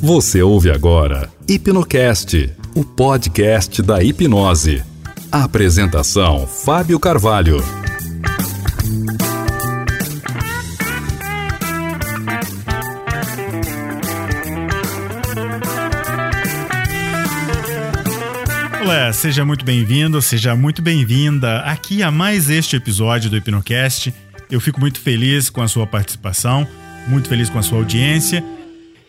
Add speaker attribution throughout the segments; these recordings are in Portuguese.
Speaker 1: Você ouve agora Hipnocast, o podcast da hipnose. A apresentação: Fábio Carvalho.
Speaker 2: Olá, seja muito bem-vindo, seja muito bem-vinda aqui a mais este episódio do Hipnocast. Eu fico muito feliz com a sua participação, muito feliz com a sua audiência.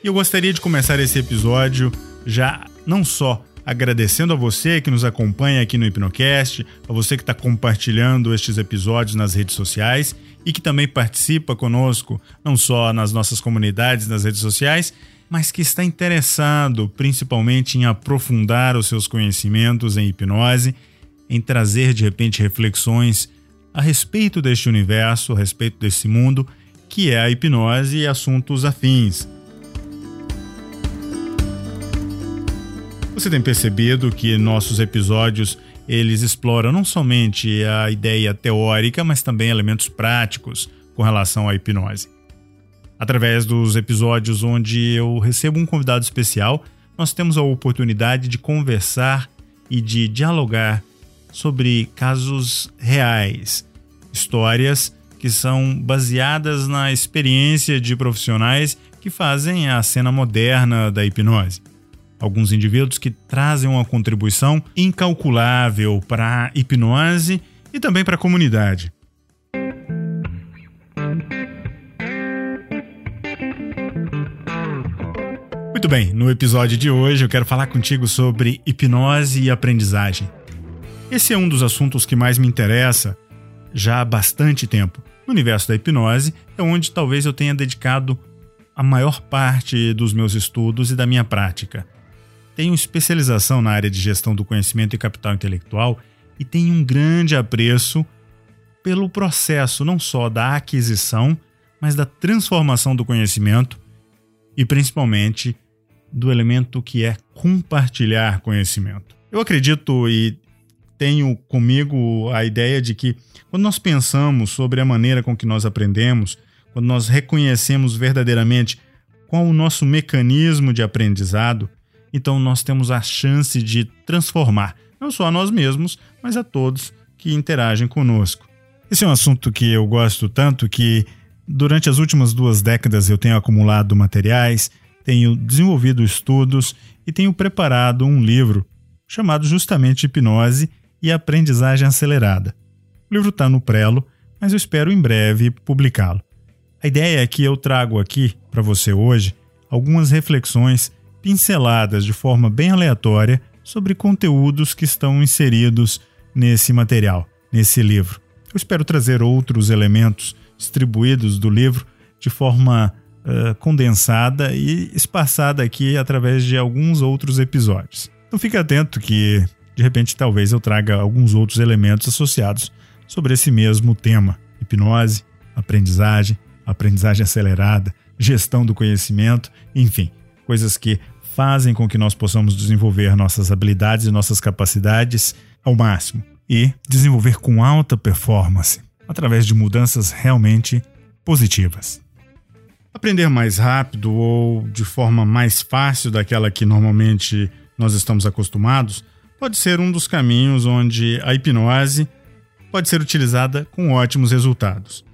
Speaker 2: E eu gostaria de começar esse episódio já não só agradecendo a você que nos acompanha aqui no Hipnocast, a você que está compartilhando estes episódios nas redes sociais e que também participa conosco, não só nas nossas comunidades, nas redes sociais, mas que está interessado principalmente em aprofundar os seus conhecimentos em hipnose, em trazer de repente reflexões a respeito deste universo, a respeito desse mundo que é a hipnose e assuntos afins. Você tem percebido que nossos episódios eles exploram não somente a ideia teórica, mas também elementos práticos com relação à hipnose. Através dos episódios onde eu recebo um convidado especial, nós temos a oportunidade de conversar e de dialogar sobre casos reais, histórias que são baseadas na experiência de profissionais que fazem a cena moderna da hipnose. Alguns indivíduos que trazem uma contribuição incalculável para a hipnose e também para a comunidade. Muito bem, no episódio de hoje eu quero falar contigo sobre hipnose e aprendizagem. Esse é um dos assuntos que mais me interessa já há bastante tempo. No universo da hipnose é onde talvez eu tenha dedicado a maior parte dos meus estudos e da minha prática. Tenho especialização na área de gestão do conhecimento e capital intelectual e tenho um grande apreço pelo processo não só da aquisição, mas da transformação do conhecimento e principalmente do elemento que é compartilhar conhecimento. Eu acredito e tenho comigo a ideia de que quando nós pensamos sobre a maneira com que nós aprendemos, quando nós reconhecemos verdadeiramente qual o nosso mecanismo de aprendizado, então nós temos a chance de transformar não só a nós mesmos, mas a todos que interagem conosco. Esse é um assunto que eu gosto tanto que durante as últimas duas décadas eu tenho acumulado materiais tenho desenvolvido estudos e tenho preparado um livro chamado justamente Hipnose e Aprendizagem Acelerada. O livro está no prelo, mas eu espero em breve publicá-lo. A ideia é que eu trago aqui para você hoje algumas reflexões pinceladas de forma bem aleatória sobre conteúdos que estão inseridos nesse material, nesse livro. Eu espero trazer outros elementos distribuídos do livro de forma uh, condensada e espaçada aqui através de alguns outros episódios. Então fique atento que, de repente, talvez eu traga alguns outros elementos associados sobre esse mesmo tema: hipnose, aprendizagem, aprendizagem acelerada, gestão do conhecimento, enfim, coisas que fazem com que nós possamos desenvolver nossas habilidades e nossas capacidades ao máximo e desenvolver com alta performance através de mudanças realmente positivas. Aprender mais rápido ou de forma mais fácil daquela que normalmente nós estamos acostumados pode ser um dos caminhos onde a hipnose pode ser utilizada com ótimos resultados.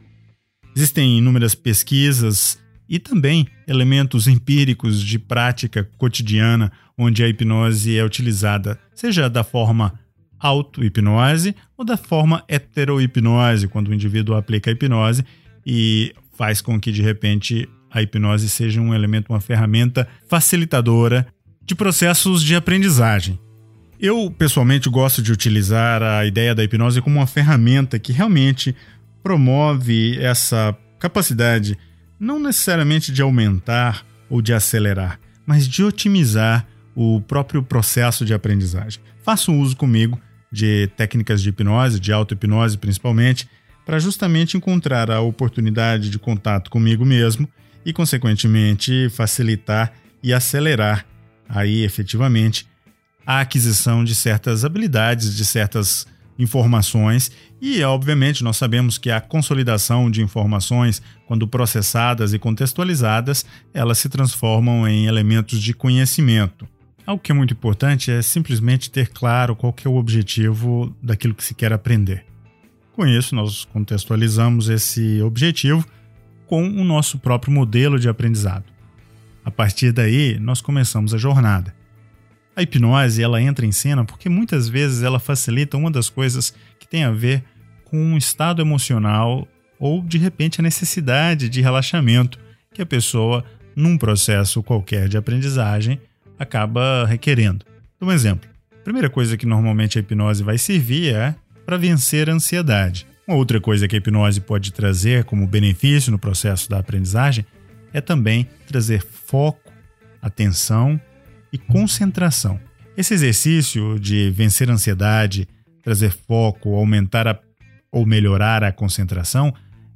Speaker 2: Existem inúmeras pesquisas e também elementos empíricos de prática cotidiana onde a hipnose é utilizada, seja da forma auto-hipnose ou da forma hetero-hipnose, quando o indivíduo aplica a hipnose e faz com que de repente a hipnose seja um elemento, uma ferramenta facilitadora de processos de aprendizagem. Eu pessoalmente gosto de utilizar a ideia da hipnose como uma ferramenta que realmente promove essa capacidade não necessariamente de aumentar ou de acelerar, mas de otimizar o próprio processo de aprendizagem. Faço uso comigo de técnicas de hipnose, de auto-hipnose principalmente, para justamente encontrar a oportunidade de contato comigo mesmo e, consequentemente, facilitar e acelerar aí efetivamente a aquisição de certas habilidades, de certas informações e, obviamente, nós sabemos que a consolidação de informações, quando processadas e contextualizadas, elas se transformam em elementos de conhecimento. Algo que é muito importante é simplesmente ter claro qual que é o objetivo daquilo que se quer aprender. Com isso, nós contextualizamos esse objetivo com o nosso próprio modelo de aprendizado. A partir daí, nós começamos a jornada. A hipnose ela entra em cena porque muitas vezes ela facilita uma das coisas que tem a ver com um estado emocional ou de repente a necessidade de relaxamento que a pessoa, num processo qualquer de aprendizagem, acaba requerendo. Um exemplo: a primeira coisa que normalmente a hipnose vai servir é para vencer a ansiedade. Uma outra coisa que a hipnose pode trazer como benefício no processo da aprendizagem é também trazer foco, atenção e concentração. Esse exercício de vencer a ansiedade, trazer foco, aumentar a, ou melhorar a concentração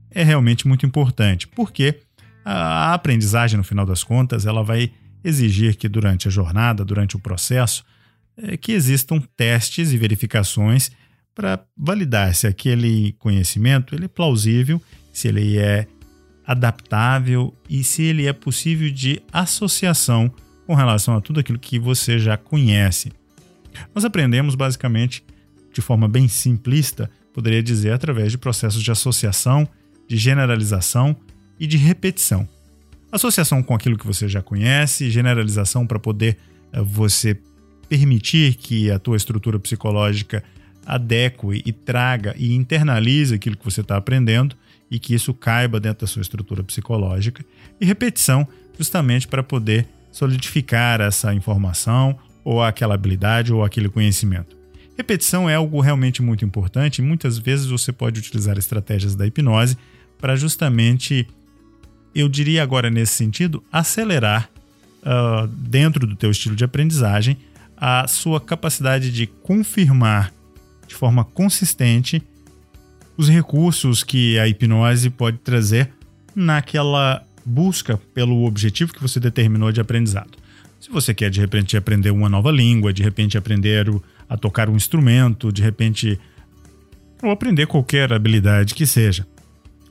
Speaker 2: é realmente muito importante, porque a aprendizagem, no final das contas, ela vai exigir que durante a jornada, durante o processo, é, que existam testes e verificações para validar se aquele conhecimento ele é plausível, se ele é adaptável e se ele é possível de associação com relação a tudo aquilo que você já conhece. Nós aprendemos basicamente de forma bem simplista, poderia dizer, através de processos de associação, de generalização e de repetição. Associação com aquilo que você já conhece, generalização para poder eh, você permitir que a tua estrutura psicológica adeque e traga e internalize aquilo que você está aprendendo e que isso caiba dentro da sua estrutura psicológica. E repetição, justamente para poder solidificar essa informação ou aquela habilidade ou aquele conhecimento. Repetição é algo realmente muito importante e muitas vezes você pode utilizar estratégias da hipnose para justamente, eu diria agora nesse sentido, acelerar uh, dentro do teu estilo de aprendizagem a sua capacidade de confirmar de forma consistente os recursos que a hipnose pode trazer naquela busca pelo objetivo que você determinou de aprendizado. Se você quer de repente aprender uma nova língua, de repente aprender a tocar um instrumento, de repente ou aprender qualquer habilidade que seja.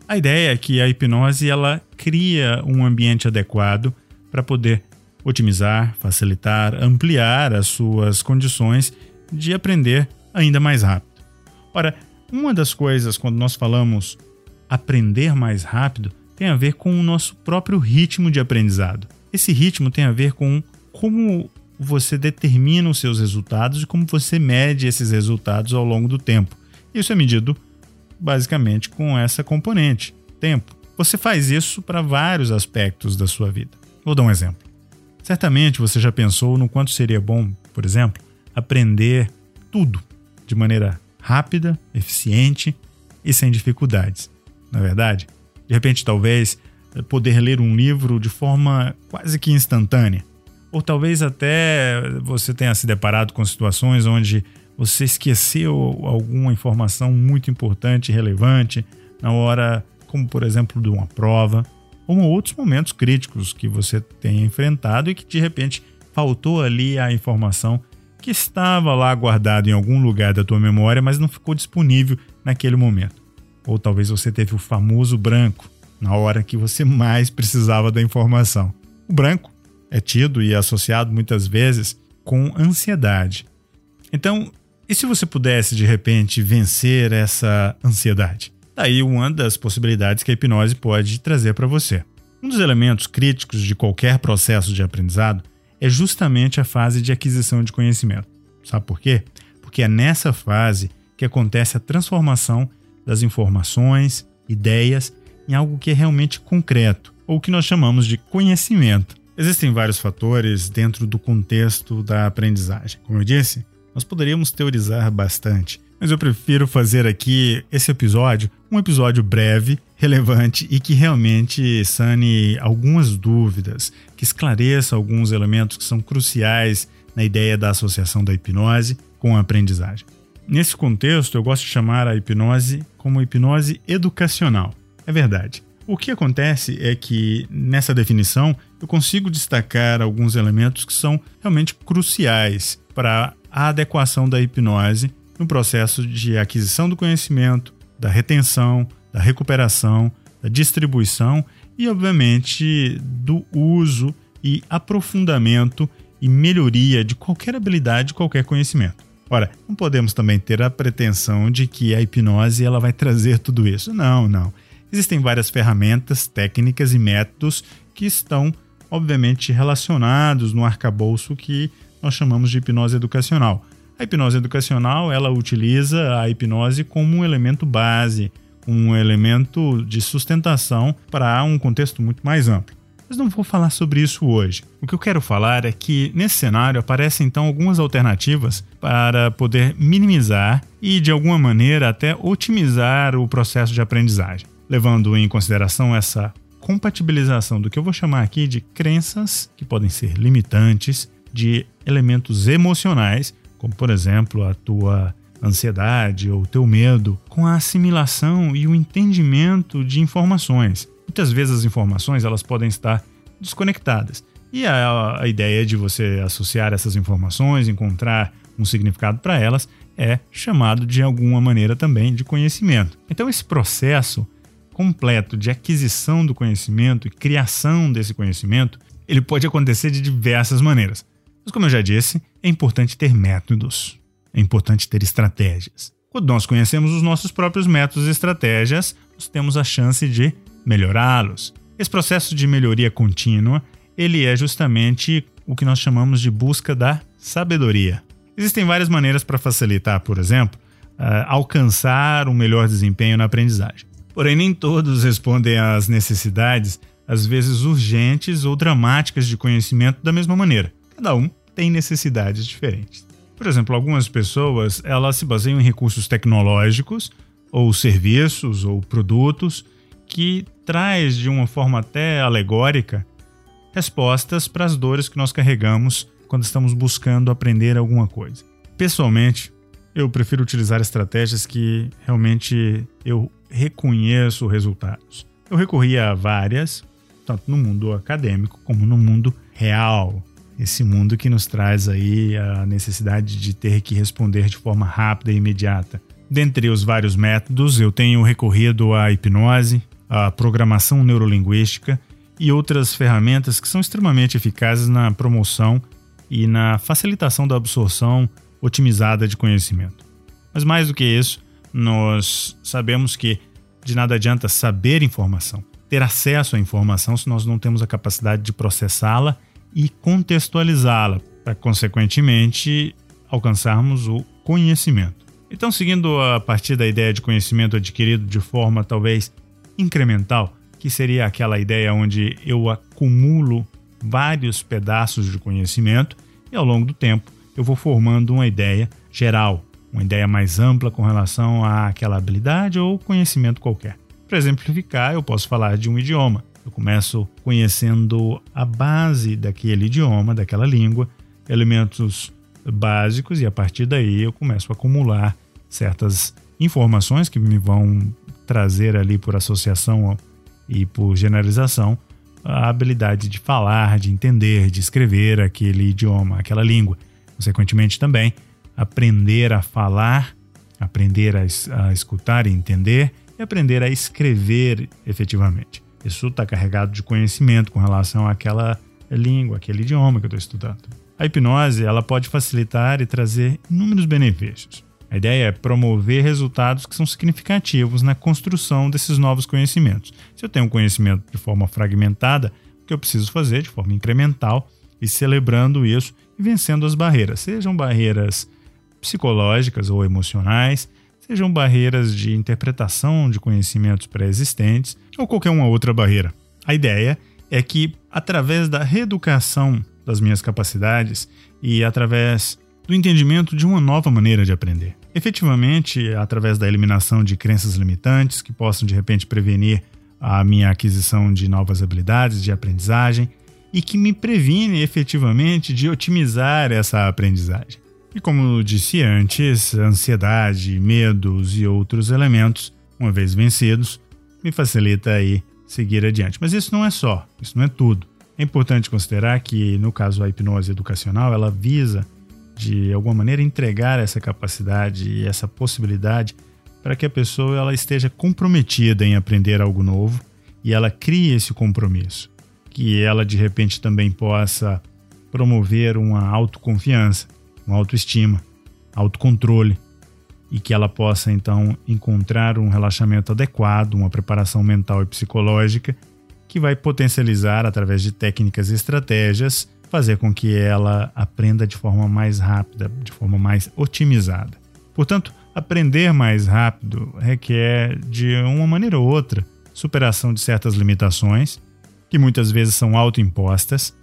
Speaker 2: A ideia é que a hipnose ela cria um ambiente adequado para poder otimizar, facilitar, ampliar as suas condições de aprender ainda mais rápido. Ora, uma das coisas quando nós falamos aprender mais rápido tem a ver com o nosso próprio ritmo de aprendizado. Esse ritmo tem a ver com como você determina os seus resultados e como você mede esses resultados ao longo do tempo. Isso é medido basicamente com essa componente, tempo. Você faz isso para vários aspectos da sua vida. Vou dar um exemplo. Certamente você já pensou no quanto seria bom, por exemplo, aprender tudo de maneira rápida, eficiente e sem dificuldades. Na é verdade, de repente, talvez, eh, poder ler um livro de forma quase que instantânea. Ou talvez até você tenha se deparado com situações onde você esqueceu alguma informação muito importante e relevante na hora, como por exemplo, de uma prova, ou outros momentos críticos que você tenha enfrentado e que de repente faltou ali a informação que estava lá guardada em algum lugar da tua memória, mas não ficou disponível naquele momento. Ou talvez você teve o famoso branco na hora que você mais precisava da informação. O branco é tido e é associado muitas vezes com ansiedade. Então, e se você pudesse de repente vencer essa ansiedade? Daí uma das possibilidades que a hipnose pode trazer para você. Um dos elementos críticos de qualquer processo de aprendizado é justamente a fase de aquisição de conhecimento. Sabe por quê? Porque é nessa fase que acontece a transformação das informações, ideias, em algo que é realmente concreto, ou que nós chamamos de conhecimento. Existem vários fatores dentro do contexto da aprendizagem. Como eu disse, nós poderíamos teorizar bastante, mas eu prefiro fazer aqui esse episódio um episódio breve, relevante e que realmente sane algumas dúvidas, que esclareça alguns elementos que são cruciais na ideia da associação da hipnose com a aprendizagem. Nesse contexto, eu gosto de chamar a hipnose como hipnose educacional. É verdade. O que acontece é que nessa definição eu consigo destacar alguns elementos que são realmente cruciais para a adequação da hipnose no processo de aquisição do conhecimento, da retenção, da recuperação, da distribuição e, obviamente, do uso e aprofundamento e melhoria de qualquer habilidade, de qualquer conhecimento. Ora, não podemos também ter a pretensão de que a hipnose ela vai trazer tudo isso. Não, não. Existem várias ferramentas, técnicas e métodos que estão, obviamente, relacionados no arcabouço que nós chamamos de hipnose educacional. A hipnose educacional ela utiliza a hipnose como um elemento base, um elemento de sustentação para um contexto muito mais amplo. Mas não vou falar sobre isso hoje. O que eu quero falar é que nesse cenário aparecem então algumas alternativas para poder minimizar e de alguma maneira até otimizar o processo de aprendizagem, levando em consideração essa compatibilização do que eu vou chamar aqui de crenças que podem ser limitantes, de elementos emocionais, como por exemplo a tua ansiedade ou teu medo, com a assimilação e o entendimento de informações. Muitas vezes as informações elas podem estar desconectadas. E a, a ideia de você associar essas informações, encontrar um significado para elas, é chamado de alguma maneira também de conhecimento. Então esse processo completo de aquisição do conhecimento e criação desse conhecimento, ele pode acontecer de diversas maneiras. Mas como eu já disse, é importante ter métodos, é importante ter estratégias. Quando nós conhecemos os nossos próprios métodos e estratégias, nós temos a chance de melhorá-los. Esse processo de melhoria contínua, ele é justamente o que nós chamamos de busca da sabedoria. Existem várias maneiras para facilitar, por exemplo, uh, alcançar um melhor desempenho na aprendizagem. Porém, nem todos respondem às necessidades, às vezes urgentes ou dramáticas de conhecimento da mesma maneira. Cada um tem necessidades diferentes. Por exemplo, algumas pessoas elas se baseiam em recursos tecnológicos ou serviços ou produtos que traz de uma forma até alegórica respostas para as dores que nós carregamos quando estamos buscando aprender alguma coisa. Pessoalmente, eu prefiro utilizar estratégias que realmente eu reconheço resultados. Eu recorri a várias, tanto no mundo acadêmico como no mundo real. Esse mundo que nos traz aí a necessidade de ter que responder de forma rápida e imediata. Dentre os vários métodos, eu tenho recorrido à hipnose, à programação neurolinguística e outras ferramentas que são extremamente eficazes na promoção e na facilitação da absorção otimizada de conhecimento. Mas mais do que isso, nós sabemos que de nada adianta saber informação, ter acesso à informação se nós não temos a capacidade de processá-la e contextualizá-la, para consequentemente alcançarmos o conhecimento. Então, seguindo a partir da ideia de conhecimento adquirido de forma talvez incremental, que seria aquela ideia onde eu acumulo vários pedaços de conhecimento e ao longo do tempo eu vou formando uma ideia geral, uma ideia mais ampla com relação àquela habilidade ou conhecimento qualquer. Para exemplificar, eu posso falar de um idioma. Eu começo conhecendo a base daquele idioma, daquela língua, elementos básicos, e a partir daí eu começo a acumular certas informações que me vão trazer ali por associação e por generalização a habilidade de falar, de entender, de escrever aquele idioma, aquela língua. Consequentemente, também aprender a falar, aprender a, a escutar e entender e aprender a escrever efetivamente. Isso está carregado de conhecimento com relação àquela língua, aquele idioma que eu estou estudando. A hipnose ela pode facilitar e trazer inúmeros benefícios. A ideia é promover resultados que são significativos na construção desses novos conhecimentos. Se eu tenho um conhecimento de forma fragmentada, o que eu preciso fazer de forma incremental e celebrando isso e vencendo as barreiras, sejam barreiras psicológicas ou emocionais, sejam barreiras de interpretação de conhecimentos pré-existentes ou qualquer uma outra barreira. A ideia é que, através da reeducação das minhas capacidades e através do entendimento de uma nova maneira de aprender, efetivamente, através da eliminação de crenças limitantes que possam de repente prevenir a minha aquisição de novas habilidades de aprendizagem e que me previne efetivamente de otimizar essa aprendizagem. E como disse antes, ansiedade, medos e outros elementos, uma vez vencidos, me facilita aí seguir adiante. Mas isso não é só, isso não é tudo. É importante considerar que, no caso a hipnose educacional, ela visa de alguma maneira entregar essa capacidade e essa possibilidade para que a pessoa ela esteja comprometida em aprender algo novo e ela crie esse compromisso, que ela de repente também possa promover uma autoconfiança, uma autoestima, autocontrole. E que ela possa então encontrar um relaxamento adequado, uma preparação mental e psicológica que vai potencializar através de técnicas e estratégias fazer com que ela aprenda de forma mais rápida, de forma mais otimizada. Portanto, aprender mais rápido requer de uma maneira ou outra superação de certas limitações que muitas vezes são autoimpostas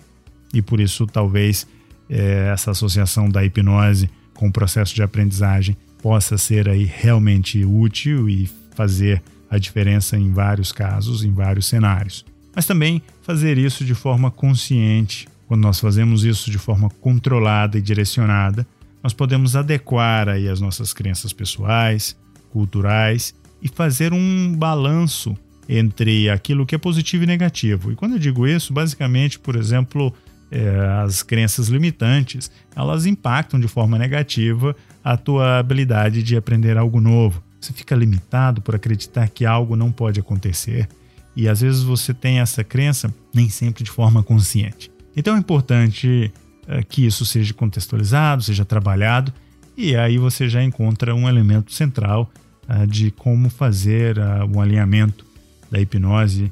Speaker 2: e por isso talvez é, essa associação da hipnose com o processo de aprendizagem possa ser aí realmente útil e fazer a diferença em vários casos, em vários cenários. Mas também fazer isso de forma consciente. Quando nós fazemos isso de forma controlada e direcionada, nós podemos adequar aí as nossas crenças pessoais, culturais e fazer um balanço entre aquilo que é positivo e negativo. E quando eu digo isso, basicamente, por exemplo, é, as crenças limitantes, elas impactam de forma negativa a tua habilidade de aprender algo novo. Você fica limitado por acreditar que algo não pode acontecer e às vezes você tem essa crença nem sempre de forma consciente. Então é importante é, que isso seja contextualizado, seja trabalhado e aí você já encontra um elemento central é, de como fazer é, um alinhamento da hipnose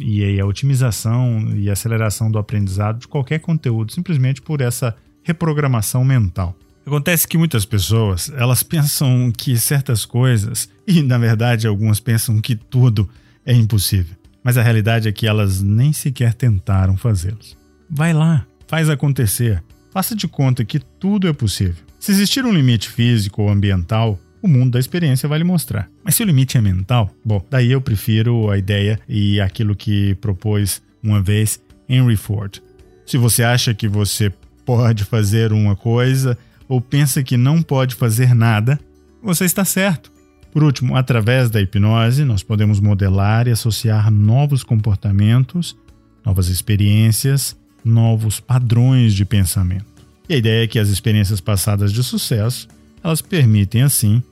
Speaker 2: e aí a otimização e aceleração do aprendizado de qualquer conteúdo, simplesmente por essa reprogramação mental. Acontece que muitas pessoas, elas pensam que certas coisas, e na verdade algumas pensam que tudo é impossível. Mas a realidade é que elas nem sequer tentaram fazê-los. Vai lá, faz acontecer. Faça de conta que tudo é possível. Se existir um limite físico ou ambiental, o mundo da experiência vai lhe mostrar. Mas se o limite é mental, bom, daí eu prefiro a ideia e aquilo que propôs uma vez Henry Ford. Se você acha que você pode fazer uma coisa ou pensa que não pode fazer nada, você está certo. Por último, através da hipnose, nós podemos modelar e associar novos comportamentos, novas experiências, novos padrões de pensamento. E a ideia é que as experiências passadas de sucesso elas permitem, assim,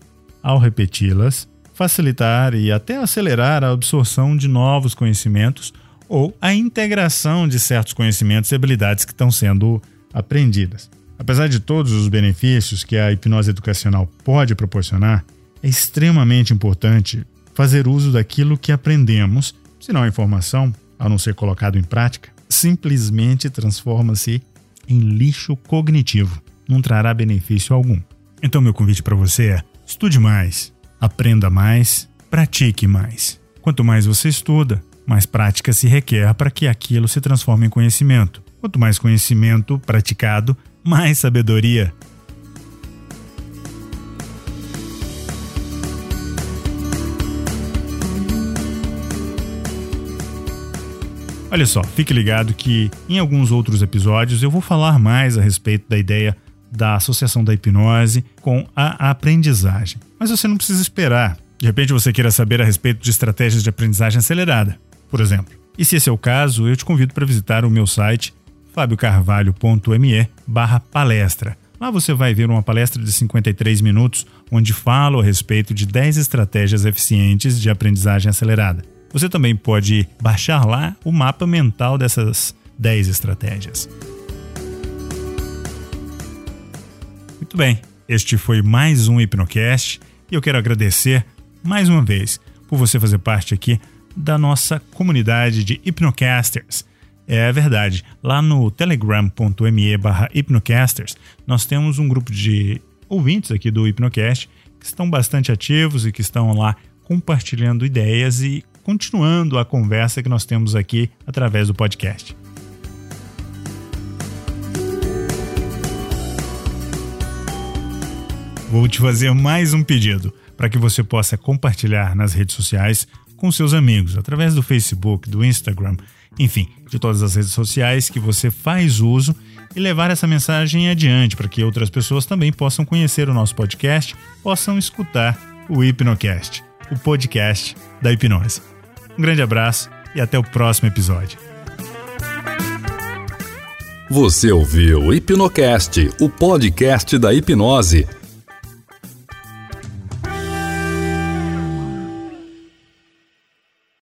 Speaker 2: ao repeti-las, facilitar e até acelerar a absorção de novos conhecimentos ou a integração de certos conhecimentos e habilidades que estão sendo aprendidas. Apesar de todos os benefícios que a hipnose educacional pode proporcionar, é extremamente importante fazer uso daquilo que aprendemos, senão a informação, ao não ser colocado em prática, simplesmente transforma-se em lixo cognitivo, não trará benefício algum. Então, meu convite para você é: estude mais, aprenda mais, pratique mais. Quanto mais você estuda, mais prática se requer para que aquilo se transforme em conhecimento. Quanto mais conhecimento praticado, mais sabedoria. Olha só, fique ligado que em alguns outros episódios eu vou falar mais a respeito da ideia da associação da hipnose com a aprendizagem. Mas você não precisa esperar. De repente você queira saber a respeito de estratégias de aprendizagem acelerada, por exemplo. E se esse é o caso, eu te convido para visitar o meu site fabiocarvalho.me palestra. Lá você vai ver uma palestra de 53 minutos onde falo a respeito de 10 estratégias eficientes de aprendizagem acelerada. Você também pode baixar lá o mapa mental dessas 10 estratégias. Muito bem, este foi mais um Hipnocast e eu quero agradecer mais uma vez por você fazer parte aqui da nossa comunidade de Hipnocasters. É verdade, lá no telegram.me barra hipnocasters nós temos um grupo de ouvintes aqui do Hipnocast que estão bastante ativos e que estão lá compartilhando ideias e continuando a conversa que nós temos aqui através do podcast. vou te fazer mais um pedido para que você possa compartilhar nas redes sociais com seus amigos, através do Facebook, do Instagram, enfim, de todas as redes sociais que você faz uso e levar essa mensagem adiante para que outras pessoas também possam conhecer o nosso podcast, possam escutar o Hipnocast, o podcast da hipnose. Um grande abraço e até o próximo episódio.
Speaker 1: Você ouviu Hipnocast, o podcast da hipnose